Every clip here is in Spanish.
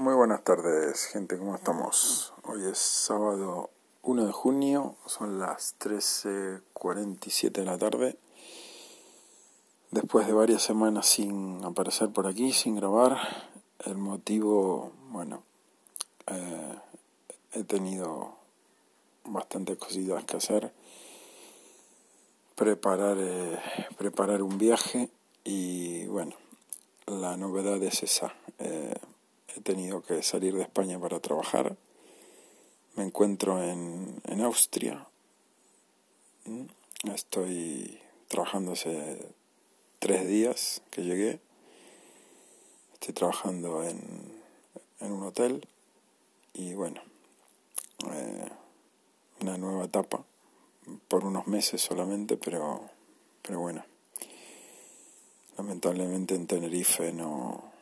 Muy buenas tardes, gente, ¿cómo estamos? Hoy es sábado 1 de junio, son las 13.47 de la tarde. Después de varias semanas sin aparecer por aquí, sin grabar, el motivo, bueno, eh, he tenido bastantes cositas que hacer. Preparar, eh, preparar un viaje y, bueno, la novedad es esa. Eh, he tenido que salir de España para trabajar. Me encuentro en, en Austria. Estoy trabajando hace tres días que llegué. Estoy trabajando en, en un hotel y bueno, eh, una nueva etapa por unos meses solamente, pero, pero bueno, lamentablemente en Tenerife no,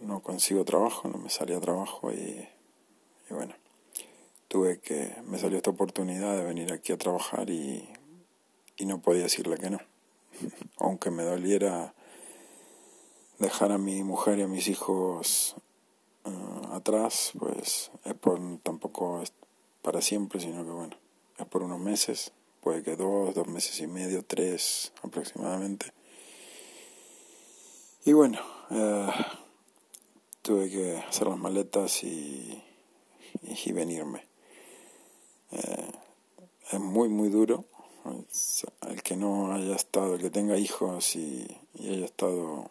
no consigo trabajo, no me salía trabajo y, bueno, tuve que, me salió esta oportunidad de venir aquí a trabajar y, y no podía decirle que no. Aunque me doliera dejar a mi mujer y a mis hijos eh, atrás, pues es por, tampoco es para siempre, sino que bueno, es por unos meses, puede que dos, dos meses y medio, tres aproximadamente. Y bueno, eh, tuve que hacer las maletas y, y venirme. Eh, es muy, muy duro. El que no haya estado, el que tenga hijos y, haya estado,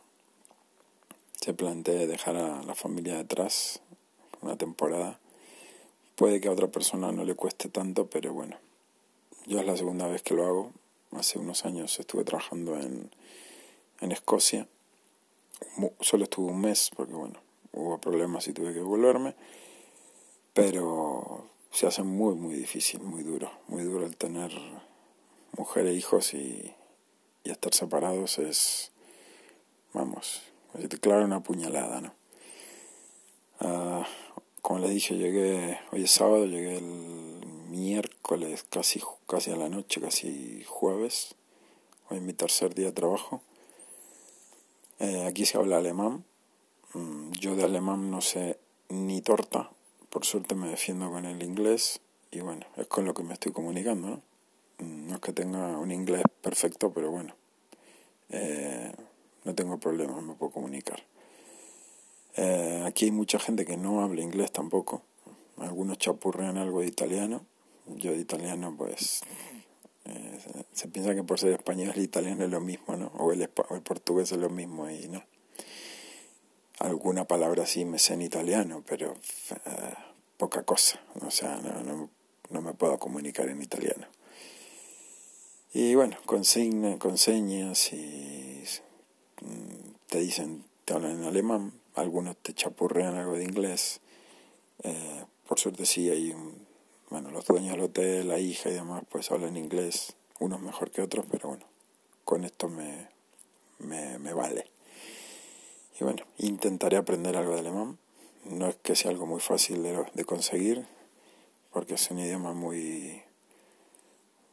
se plantee dejar a la familia detrás una temporada. Puede que a otra persona no le cueste tanto, pero bueno, yo es la segunda vez que lo hago. Hace unos años estuve trabajando en, en Escocia. Solo estuve un mes porque bueno, hubo problemas y tuve que volverme, pero se hace muy, muy difícil, muy duro, muy duro el tener mujer e hijos y, y estar separados es, vamos, claro una puñalada, ¿no? Uh, como les dije, llegué, hoy es sábado, llegué el miércoles, casi, casi a la noche, casi jueves, hoy es mi tercer día de trabajo. Eh, aquí se habla alemán, yo de alemán no sé ni torta, por suerte me defiendo con el inglés y bueno, es con lo que me estoy comunicando, ¿no? Mm, es que tenga un inglés perfecto, pero bueno, eh, no tengo problemas, me puedo comunicar. Eh, aquí hay mucha gente que no habla inglés tampoco, algunos chapurrean algo de italiano, yo de italiano pues eh, se piensa que por ser español el italiano es lo mismo, ¿no? O el, o el portugués es lo mismo y no alguna palabra así me sé en italiano, pero uh, poca cosa, o sea, no, no, no, me puedo comunicar en italiano. Y bueno, con, con señas y mm, te dicen, te hablan en alemán, algunos te chapurrean algo de inglés, eh, por suerte sí hay, un, bueno, los dueños del hotel, la hija y demás, pues hablan inglés, unos mejor que otros, pero bueno, con esto me, me, me vale. Y bueno, intentaré aprender algo de alemán. No es que sea algo muy fácil de, de conseguir, porque es un idioma muy,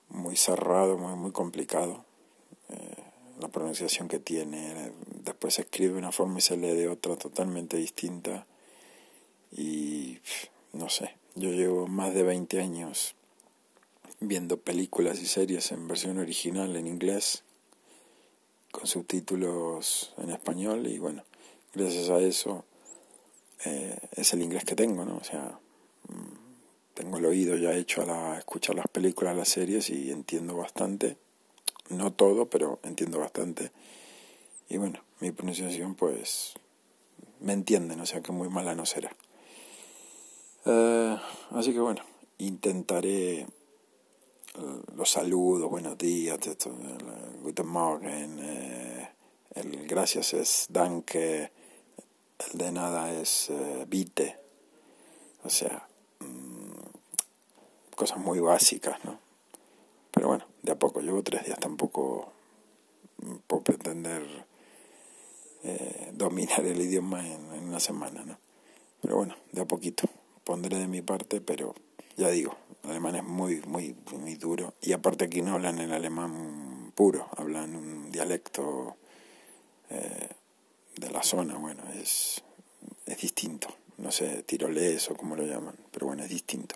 muy cerrado, muy, muy complicado. Eh, la pronunciación que tiene, después se escribe de una forma y se lee de otra totalmente distinta. Y no sé, yo llevo más de 20 años viendo películas y series en versión original en inglés, con subtítulos en español y bueno, gracias a eso eh, es el inglés que tengo, ¿no? O sea, mm, tengo el oído ya hecho a la, escuchar las películas, las series y entiendo bastante. No todo, pero entiendo bastante. Y bueno, mi pronunciación pues me entienden, o sea que muy mala no será. Eh, así que bueno, intentaré eh, los saludos, buenos días, guten Morgen, el gracias es danke, el de nada es uh, vite, o sea, mmm, cosas muy básicas, ¿no? Pero bueno, de a poco, llevo tres días, tampoco puedo pretender eh, dominar el idioma en, en, una semana, ¿no? Pero bueno, de a poquito, pondré de mi parte, pero ya digo, el alemán es muy, muy, muy duro, y aparte aquí no hablan el alemán puro, hablan un dialecto eh, de la zona, bueno, es, es distinto. No, sé, tiroles o como lo llaman, pero bueno, es distinto.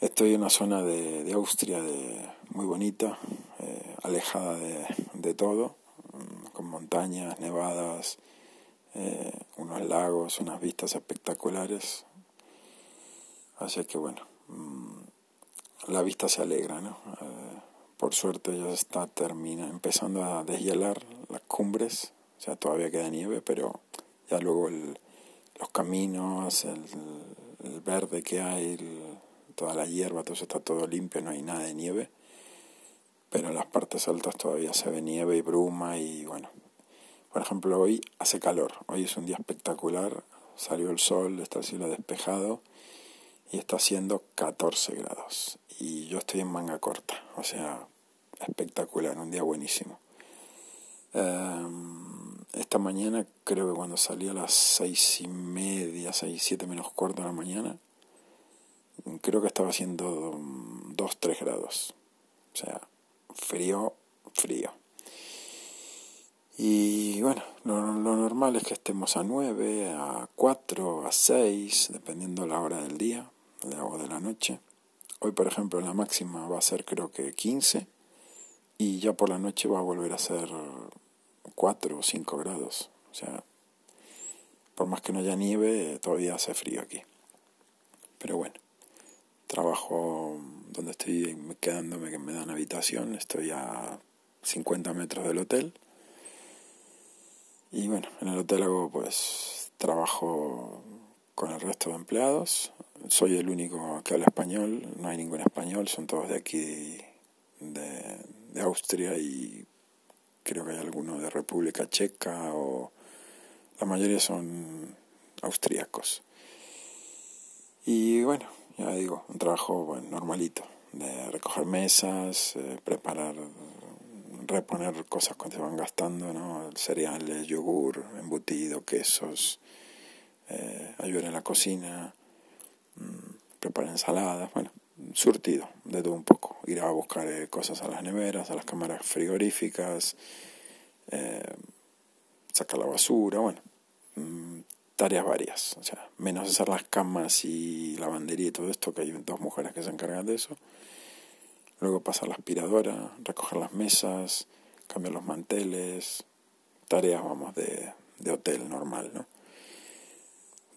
Estoy en una zona de, de Austria de, muy bonita, eh, alejada de, de, todo, mm, con montañas, nevadas, eh, unos lagos, unas vistas espectaculares. Así que bueno, mm, la vista se alegra, ¿no? Eh, por suerte ya está termina, empezando a deshielar las cumbres, sea, todavía queda nieve, pero ya luego los caminos, el, verde que hay, toda la hierba, todo está todo limpio, no hay nada de nieve, pero en las partes altas todavía se ve nieve y bruma y bueno, por ejemplo hoy hace calor, hoy es un día espectacular, salió el sol, está el cielo despejado y está haciendo 14 grados. Y yo estoy en manga corta, o sea, espectacular, un día buenísimo. Um, esta mañana, creo que cuando salí a las seis y media, seis, siete menos cuarto de la mañana, creo que estaba haciendo 2, 3 grados. O sea, frío, frío. Y bueno, lo, lo, normal es que estemos a 9, a 4, a 6, dependiendo la hora del día o de la noche. Hoy, por ejemplo, la máxima va a ser creo que 15 y ya por la noche va a volver a ser 4 o 5 grados. O sea, por más que no haya nieve, todavía hace frío aquí. Pero bueno trabajo donde estoy quedándome, que me dan habitación, estoy a 50 metros del hotel. Y bueno, en el hotel hago pues trabajo con el resto de empleados. Soy el único que habla español, no hay ningún español, son todos de aquí, de, de Austria y creo que hay algunos de República Checa o la mayoría son austríacos. Y bueno, ya digo, un trabajo normalito, de recoger mesas, eh, preparar, reponer cosas cuando se van gastando, ¿no? cereales, yogur, embutido, quesos, eh, ayudar en la cocina, mmm, preparar ensaladas, bueno, surtido de todo un poco, ir a buscar eh, cosas a las neveras, a las cámaras frigoríficas, eh, sacar la basura, bueno, mmm, tareas varias, o sea, menos hacer las camas y lavandería y todo esto, que hay dos mujeres que se encargan de eso. Luego pasar la aspiradora, recoger las mesas, cambiar los manteles, tareas, vamos, de, de hotel normal, ¿no?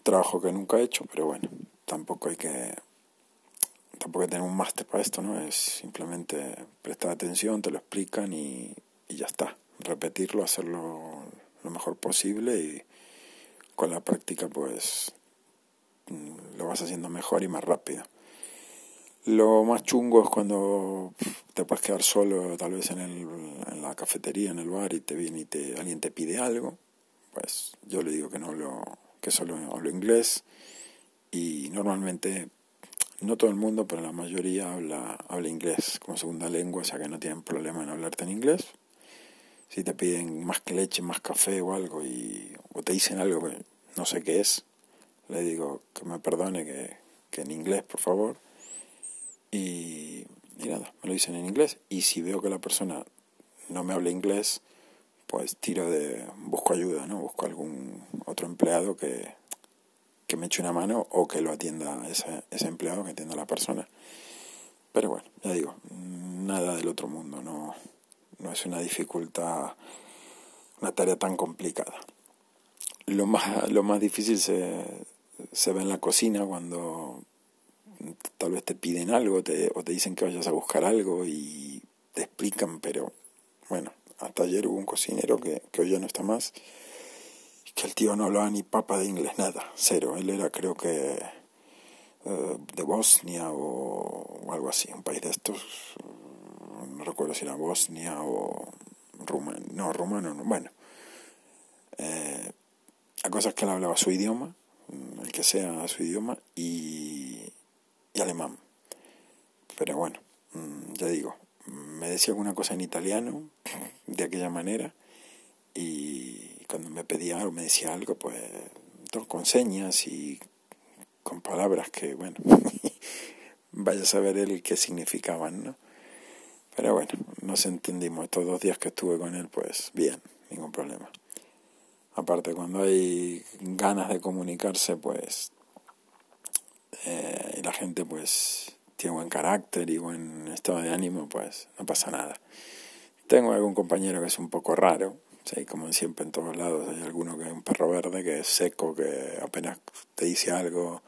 Trabajo que nunca he hecho, pero bueno, tampoco hay que tampoco hay que tener un máster para esto, ¿no? Es simplemente prestar atención, te lo explican y, ya está. Repetirlo, hacerlo lo mejor posible y con la práctica pues mm, lo vas haciendo mejor y más rápido. Lo más chungo es cuando te puedes quedar solo, tal vez en, el, en la cafetería, en el bar, y te viene y te, alguien te pide algo. Pues yo le digo que no lo, que solo hablo inglés. Y normalmente, no todo el mundo, pero la mayoría habla, habla inglés como segunda lengua, o sea que no tienen problema en hablarte en inglés si te piden más leche, más café o algo, y, o te dicen algo que no sé qué es, le digo que me perdone, que, que en inglés, por favor. Y, y, nada, me lo dicen en inglés. Y si veo que la persona no me habla inglés, pues tiro de, busco ayuda, ¿no? Busco algún otro empleado que, que me eche una mano o que lo atienda ese, ese empleado que atienda a la persona. Pero bueno, ya digo, nada del otro mundo, no, no es una dificultad, una tarea tan complicada. Lo más, lo más difícil se, se ve en la cocina cuando tal vez te piden algo te, o te dicen que vayas a buscar algo y te explican, pero bueno, hasta ayer hubo un cocinero que, que hoy ya no está más, que el tío no hablaba ni papa de inglés, nada, cero. Él era creo que uh, de Bosnia o, algo así, un país de estos, no recuerdo si era Bosnia o rumano, no, rumano no, bueno. Eh, la cosa es que él hablaba su idioma, el que sea su idioma, y, y alemán. Pero bueno, mm, ya digo, me decía alguna cosa en italiano, de aquella manera, y cuando me pedía algo, me decía algo, pues, con señas y con palabras que, bueno, vaya a saber él qué significaban, ¿no? Pero bueno, nos entendimos. Estos dos días que estuve con él, pues bien, ningún problema. Aparte, cuando hay ganas de comunicarse, pues, eh, y la gente, pues, tiene buen carácter y buen estado de ánimo, pues, no pasa nada. Tengo algún compañero que es un poco raro, ¿sí? como siempre en todos lados hay alguno que es un perro verde, que es seco, que apenas te dice algo,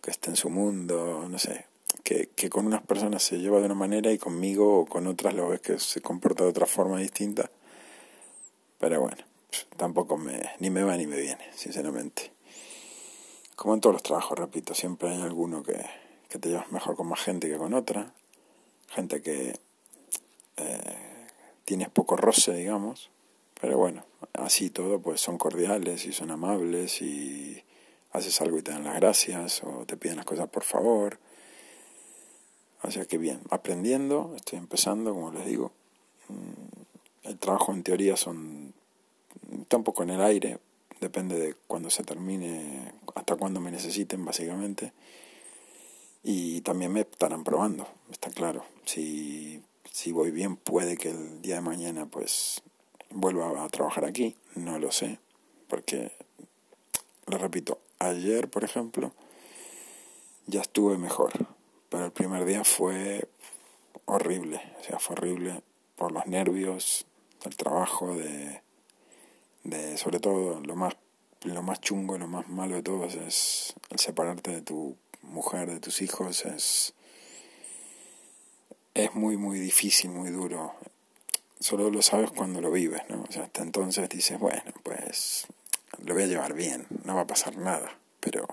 que está en su mundo, no sé, que, que con unas personas se lleva de una manera y conmigo o con otras lo ves que se comporta de otra forma distinta. Pero bueno tampoco me, ni me va ni me viene, sinceramente. Como en todos los trabajos, repito, siempre hay alguno que, que te llevas mejor con más gente que con otra, gente que eh, tienes poco roce, digamos, pero bueno, así todo, pues son cordiales y son amables y haces algo y te dan las gracias o te piden las cosas por favor. O sea que bien, aprendiendo, estoy empezando, como les digo. Mm, el trabajo en teoría son está un poco en el aire, depende de cuándo se termine, hasta cuándo me necesiten básicamente. Y también me estarán probando, está claro. Si, si voy bien puede que el día de mañana pues vuelva a trabajar aquí, no lo sé, porque, lo repito, ayer por ejemplo ya estuve mejor, pero el primer día fue horrible, o sea, fue horrible por los nervios, del trabajo, de de sobre todo lo más lo más chungo, lo más malo de todo es el separarte de tu mujer, de tus hijos, es es muy muy difícil, muy duro. Solo lo sabes cuando lo vives, ¿no? O sea, hasta entonces dices, bueno, pues lo voy a llevar bien, no va a pasar nada, pero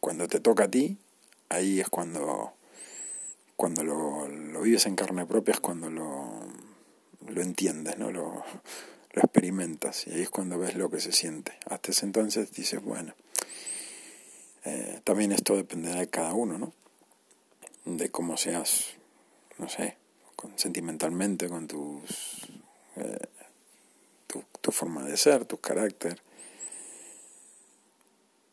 cuando te toca a ti, ahí es cuando cuando lo, lo vives en carne propia es cuando lo, lo entiendes, ¿no? Lo, lo experimentas y ahí es cuando ves lo que se siente. Hasta ese entonces dices, bueno, eh, también esto dependerá de cada uno, ¿no? De cómo seas, no sé, con, sentimentalmente, con tus, eh, tu, tu, forma de ser, tu carácter.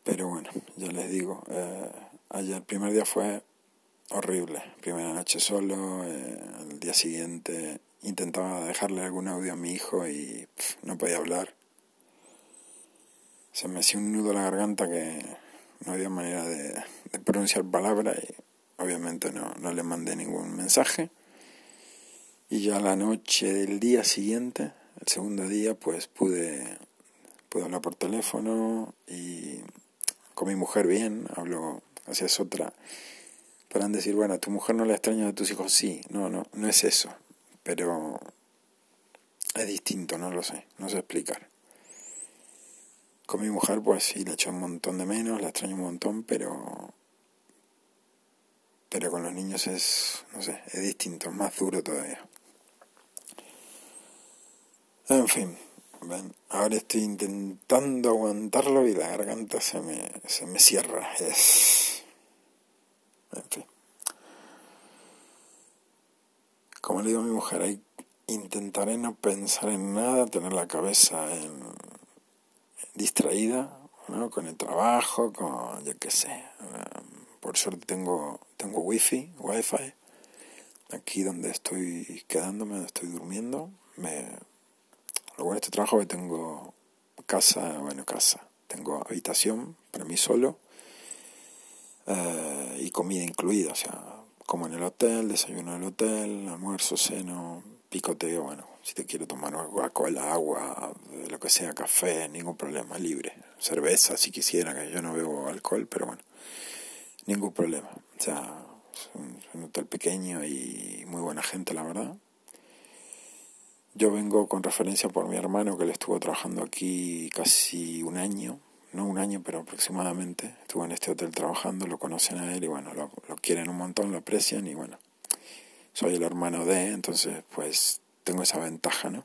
Pero bueno, ya les digo, eh, ayer el primer día fue horrible. Primera noche solo, el día siguiente intentaba dejarle algún audio a mi hijo y no podía hablar. Se me hacía un nudo en la garganta que no había manera de, pronunciar palabra y obviamente no, no le mandé ningún mensaje. Y ya la noche del día siguiente, el segundo día, pues pude, pude hablar por teléfono y con mi mujer bien, hablo, hacia otra. Para decir, bueno, tu mujer no le extraña a tus hijos, sí, no, no, no es eso pero es distinto, no lo sé, no sé explicar. Con mi mujer, pues sí, le echo un montón de menos, la extraño un montón, pero. Pero con los niños es, no sé, es distinto, es más duro todavía. En fin, ven, ahora estoy intentando aguantarlo y la garganta se me, se me cierra. Es. En fin. Como le digo a mi mujer, ahí intentaré no pensar en nada, tener la cabeza distraída, ¿no? con el trabajo, con, yo qué sé. Um, por suerte tengo, tengo wifi, wifi, aquí donde estoy quedándome, donde estoy durmiendo. Me, bueno este trabajo que tengo casa, bueno, casa, tengo habitación para mí solo uh, y comida incluida, o sea, como en el hotel, desayuno en el hotel, almuerzo, seno, picoteo, bueno, si te quiero tomar agua, cola, agua, lo que sea, café, ningún problema, libre. Cerveza, si quisiera, que yo no bebo alcohol, pero bueno, ningún problema. O sea, es un, hotel pequeño y muy buena gente, la verdad. Yo vengo con referencia por mi hermano que le estuvo trabajando aquí casi un año no un año, pero aproximadamente. Estuvo en este hotel trabajando, lo conocen a él y bueno, lo, quieren un montón, lo aprecian y bueno, soy el hermano de, entonces pues tengo esa ventaja, ¿no?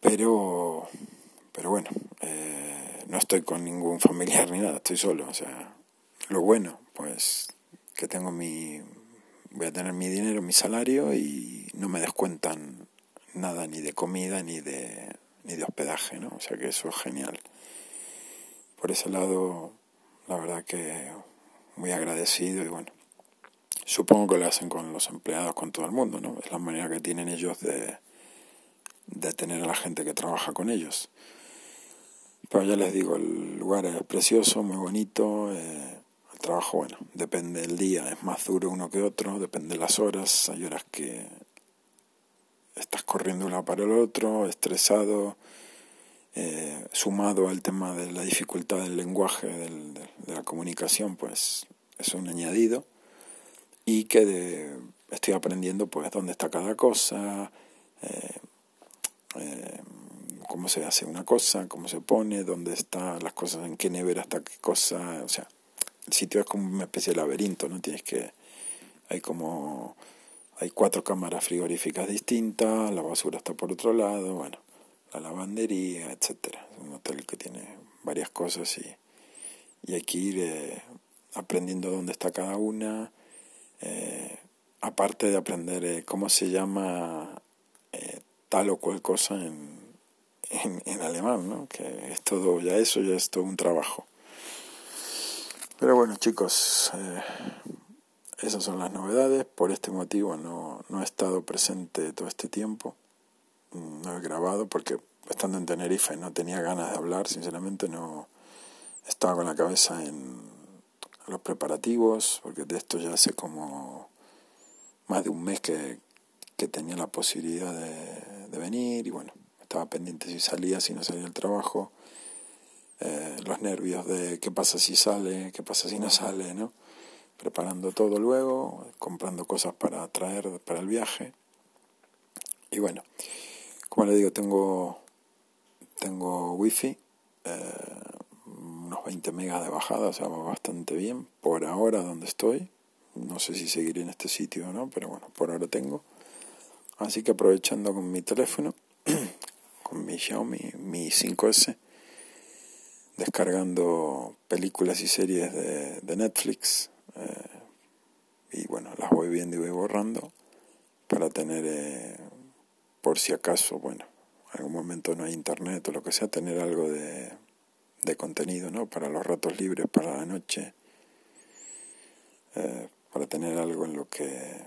Pero, pero bueno, eh, no estoy con ningún familiar ni nada, estoy solo, o sea, lo bueno, pues que tengo mi, voy a tener mi dinero, mi salario y no me descuentan nada ni de comida ni de ni de hospedaje, ¿no? O sea que eso es genial. Por ese lado, la verdad que muy agradecido y bueno, supongo que lo hacen con los empleados, con todo el mundo, ¿no? Es la manera que tienen ellos de, de tener a la gente que trabaja con ellos. Pero ya les digo, el lugar es precioso, muy bonito. Eh, el trabajo, bueno, depende del día, es más duro uno que otro, depende de las horas. Hay horas que estás corriendo uno para el otro, estresado, eh, sumado al tema de la dificultad del lenguaje, del, de, la comunicación, pues es un añadido. Y que estoy aprendiendo, pues, dónde está cada cosa. Eh, eh, cómo se hace una cosa, cómo se pone, dónde están las cosas, en qué nevera está qué cosa, o sea, el sitio es como una especie de laberinto, ¿no? Tienes que, hay como, hay cuatro cámaras frigoríficas distintas, la basura está por otro lado, bueno, la lavandería, etcétera. Es un hotel que tiene varias cosas y, y hay que ir eh, aprendiendo dónde está cada una, eh, aparte de aprender eh, cómo se llama tal o cual cosa en, en, alemán, ¿no? que es todo, ya eso ya es todo un trabajo. Pero bueno chicos, esas son las novedades, por este motivo no, no he estado presente todo este tiempo, no he grabado porque estando en Tenerife no tenía ganas de hablar, sinceramente no estaba con la cabeza en los preparativos, porque de esto ya hace como más de un mes que, que tenía la posibilidad de, de venir y bueno, estaba pendiente si salía, si no salía el trabajo, eh, los nervios de qué pasa si sale, qué pasa si no sale, ¿no? Preparando todo luego, comprando cosas para traer para el viaje. Y bueno, como le digo, tengo, tengo wifi, eh, unos 20 megas de bajada, o sea, va bastante bien por ahora donde estoy. No sé si seguiré en este sitio o no, pero bueno, por ahora tengo. Así que aprovechando con mi teléfono, con mi Xiaomi, mi 5S, descargando películas y series de, de Netflix. Eh, y bueno, las voy viendo y voy borrando para tener, eh, por si acaso, bueno, algún momento no hay internet o lo que sea, tener algo de, de contenido, ¿no? Para los ratos libres, para la noche, eh, para tener algo en lo que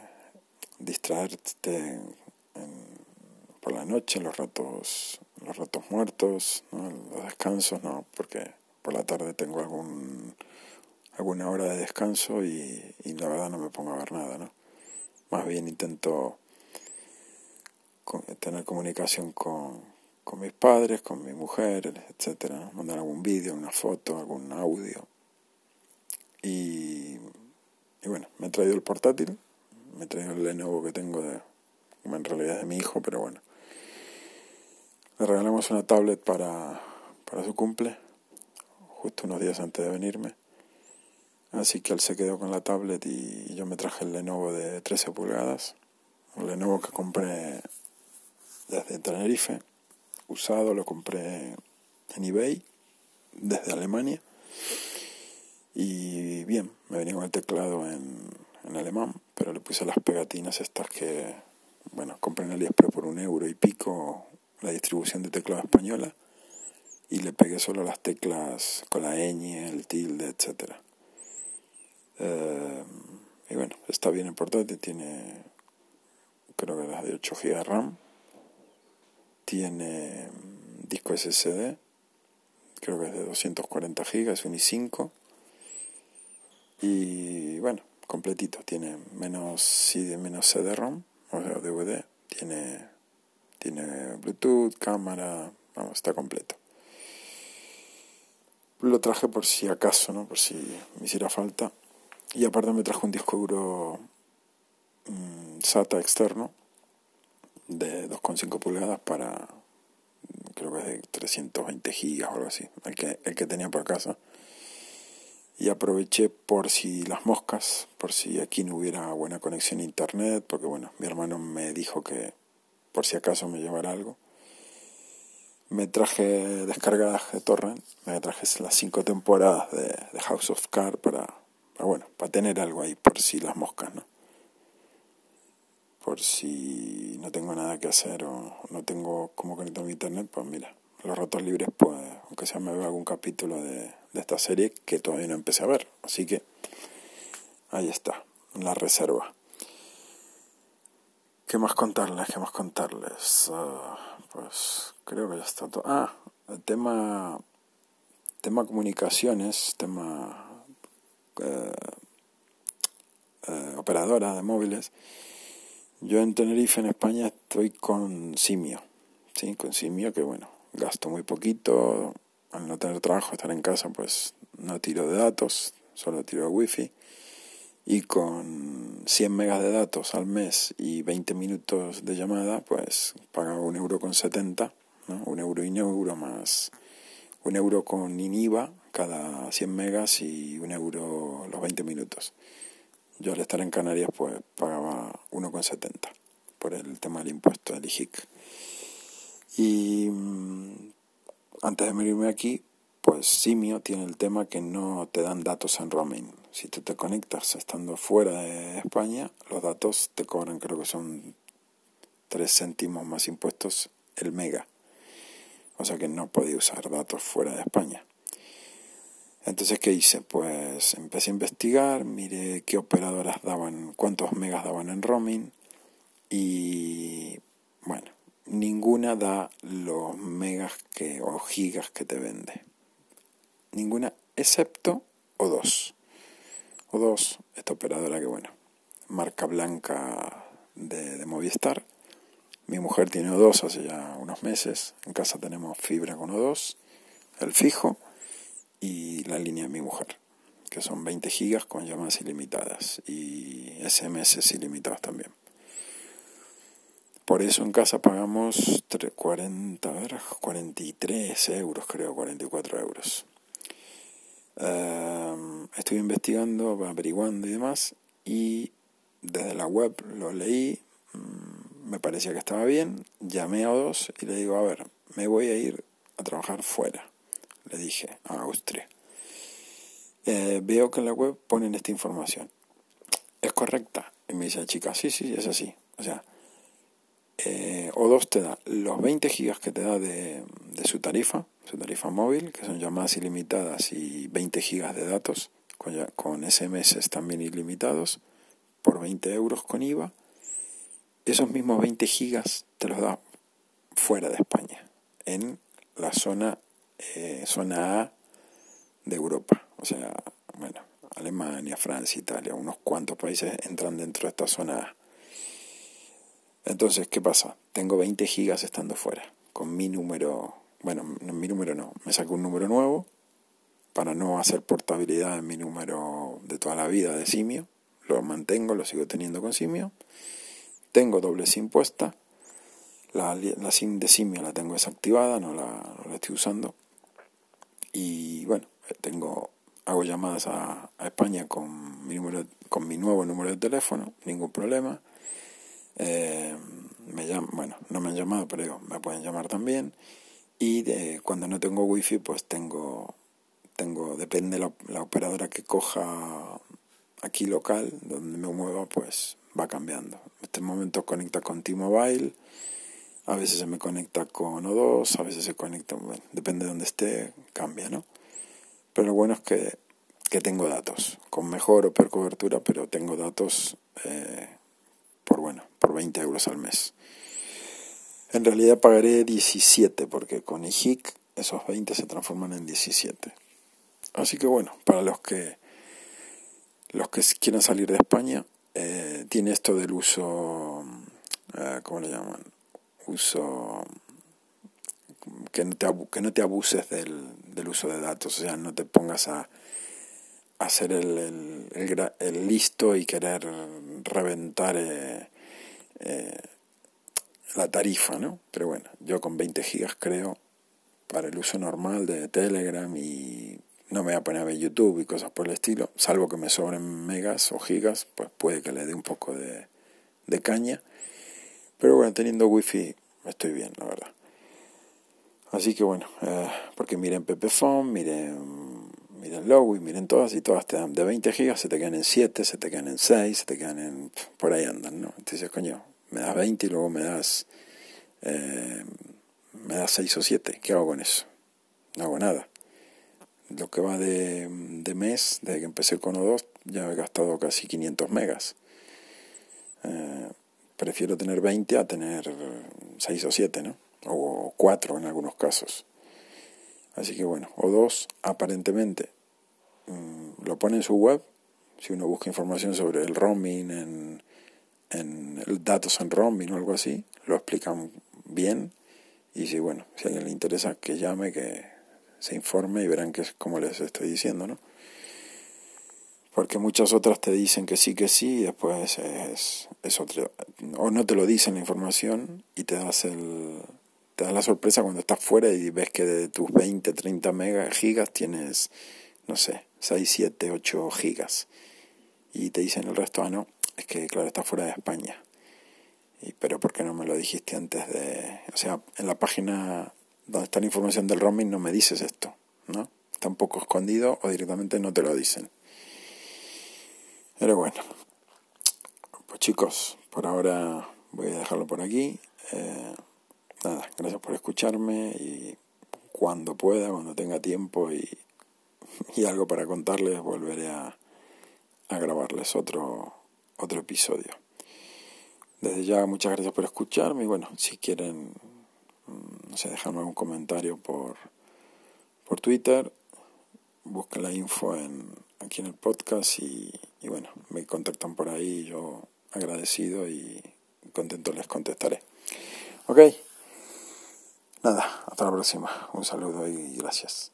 distraerte en, por la noche, los ratos, los ratos muertos, los descansos, no, porque por la tarde tengo algún alguna hora de descanso y, y la verdad no me pongo a ver nada, ¿no? Más bien intento tener comunicación con, mis padres, con mi mujer, etcétera, mandar algún vídeo, una foto, algún audio. Y, y bueno, me he traído el portátil, me he traído el Lenovo que tengo de, en realidad es de mi hijo, pero bueno, le regalamos una tablet para, para su cumple, justo unos días antes de venirme. Así que él se quedó con la tablet y yo me traje el Lenovo de 13 pulgadas, un Lenovo que compré desde Tenerife, usado, lo compré en eBay desde Alemania. Y bien, me venía con el teclado en, en alemán, pero le puse las pegatinas estas que, bueno, compré en AliExpress por un euro y pico, la distribución de teclado española y le pegué solo las teclas con la ñ, el tilde, etc. Eh, y bueno, está bien el portátil, tiene creo que las de 8 GB de RAM, tiene disco SSD, creo que es de 240 GB, es un i5 y bueno, completito, tiene menos, menos CD-ROM, o sea, DVD, tiene tiene Bluetooth, cámara, vamos, está completo. Lo traje por si acaso, ¿no? Por si me hiciera falta. Y aparte me trajo un disco duro mm, SATA externo de 2,5 pulgadas para, creo que es de 320 gigas o algo así, el que, el que tenía por casa. Y aproveché por si las moscas, por si aquí no hubiera buena conexión a internet, porque bueno, mi hermano me dijo que por si acaso me llevara algo. Me traje descargadas de torrent, me traje las cinco temporadas de, House of Cards para, bueno, para tener algo ahí por si las moscas, ¿no? Por si no tengo nada que hacer o no tengo cómo conectar mi internet, pues mira, los ratos libres, pues, aunque sea me veo algún capítulo de, esta serie que todavía no empecé a ver. Así que ahí está, la reserva. ¿Qué más contarles? ¿Qué más contarles? Ah, pues creo que ya está todo. Ah, el tema tema comunicaciones, tema eh, eh, operadora de móviles, yo en Tenerife, en España, estoy con Simio, ¿sí? Con Simio, que bueno, gasto muy poquito, al no tener trabajo, estar en casa, pues no tiro de datos, solo tiro de wifi. Y con 100 megas de datos al mes y 20 minutos de llamada, pues pago un euro con 70, ¿no? un euro y un euro más un euro con INIVA cada 100 megas y un euro los 20 minutos. Yo al estar en Canarias pues pagaba 1,70 por el tema del impuesto del IJIC. Y mm, antes de venirme aquí, pues Simio tiene el tema que no te dan datos en roaming. Si tú te conectas estando fuera de España, los datos te cobran, creo que son 3 céntimos más impuestos el mega. O sea que no podía usar datos fuera de España. Entonces, ¿qué hice? Pues empecé a investigar, miré qué operadoras daban, cuántos megas daban en roaming y bueno, ninguna da los megas que, o gigas que te vende. Ninguna, excepto O2. O2, esta operadora que bueno, marca blanca de, de Movistar. Mi mujer tiene O2 hace ya unos meses. En casa tenemos fibra con O2, el fijo y la línea de mi mujer, que son 20 gigas con llamadas ilimitadas y SMS ilimitados también. Por eso en casa pagamos 40, a ver, 43 euros, creo, 44 euros. Em, estoy investigando, averiguando y demás, y desde la web lo leí, mm, me parecía que estaba bien, llamé a dos y le digo, a ver, me voy a ir a trabajar fuera le dije, a Austria. Eh, veo que en la web ponen esta información. ¿Es correcta? Y me dice la chica, sí, sí, es así. O sea, eh, O2 te da los 20 gigas que te da de, su tarifa, su tarifa móvil, que son llamadas ilimitadas y 20 gigas de datos, con, con SMS también ilimitados, por 20 euros con IVA. Esos mismos 20 gigas te los da fuera de España, en la zona eh, zona A de Europa. O sea, bueno, Alemania, Francia, Italia, unos cuantos países entran dentro de esta zona A. Entonces, ¿qué pasa? Tengo 20 gigas estando fuera, con mi número, bueno, mi número no, me saco un número nuevo para no hacer portabilidad en mi número de toda la vida de simio, lo mantengo, lo sigo teniendo con simio, tengo doble SIM puesta, la, la SIM de simio la tengo desactivada, no la, no la estoy usando, y bueno, tengo hago llamadas a, España con mi número con mi nuevo número de teléfono, ningún problema. Eh, me bueno, no me han llamado, pero me pueden llamar también. Y de, cuando no tengo wifi, pues tengo, tengo depende la, la operadora que coja aquí local, donde me mueva, pues va cambiando. En este momento conecta con T-Mobile a veces se me conecta con O2, a veces se conecta, bueno, depende de donde esté, cambia, ¿no? Pero lo bueno es que, que tengo datos, con mejor o peor cobertura, pero tengo datos eh, por, bueno, por 20 euros al mes. En realidad pagaré 17, porque con IHIC esos 20 se transforman en 17. Así que bueno, para los que, los que quieran salir de España, eh, tiene esto del uso, eh, ¿cómo le llaman? Uso, que no te, que no te abuses del, del, uso de datos, o sea, no te pongas a, hacer el, el, listo y querer reventar eh, eh, la tarifa, ¿no? Pero bueno, yo con 20 gigas creo para el uso normal de Telegram y no me voy a poner a ver YouTube y cosas por el estilo, salvo que me sobren megas o gigas, pues puede que le dé un poco de, de caña pero bueno, teniendo wifi estoy bien, la verdad. Así que bueno, eh, porque miren Pepephone, miren, miren Lowy, miren todas y todas te dan de 20 gigas, se te quedan en 7, se te quedan en 6, se te quedan en... por ahí andan, ¿no? Entonces, coño, me das 20 y luego me das... Eh, me das 6 o 7, ¿qué hago con eso? No hago nada. Lo que va de, de mes, desde que empecé con O2, ya he gastado casi 500 megas. Eh, prefiero tener 20 a tener 6 o 7, ¿no? O 4 en algunos casos. Así que bueno, o dos, aparentemente, mm, lo pone en su web. Si uno busca información sobre el roaming, en, en datos en roaming o algo así, lo explican bien. Y si bueno, si a alguien le interesa que llame, que se informe y verán que es como les estoy diciendo, ¿no? Porque muchas otras te dicen que sí, que sí, y después es, otro. O no te lo dicen la información y te das el, te da la sorpresa cuando estás fuera y ves que de tus 20, 30 megas, gigas tienes, no sé, 6, 7, 8 gigas. Y te dicen el resto, ah, no, es que claro, estás fuera de España. Y, pero ¿por qué no me lo dijiste antes de...? O sea, en la página donde está la información del roaming no me dices esto, ¿no? Está un poco escondido o directamente no te lo dicen. Pero bueno, pues chicos, por ahora voy a dejarlo por aquí. Eh, nada, gracias por escucharme y cuando pueda, cuando tenga tiempo y, y algo para contarles, volveré a, a grabarles otro, otro episodio. Desde ya, muchas gracias por escucharme y bueno, si quieren, mm, no sé, dejarme un comentario por, por Twitter, busquen la info en, aquí en el podcast y, y bueno, me contactan por ahí, yo agradecido y contento les contestaré. Ok. Nada, hasta la próxima. Un saludo y gracias.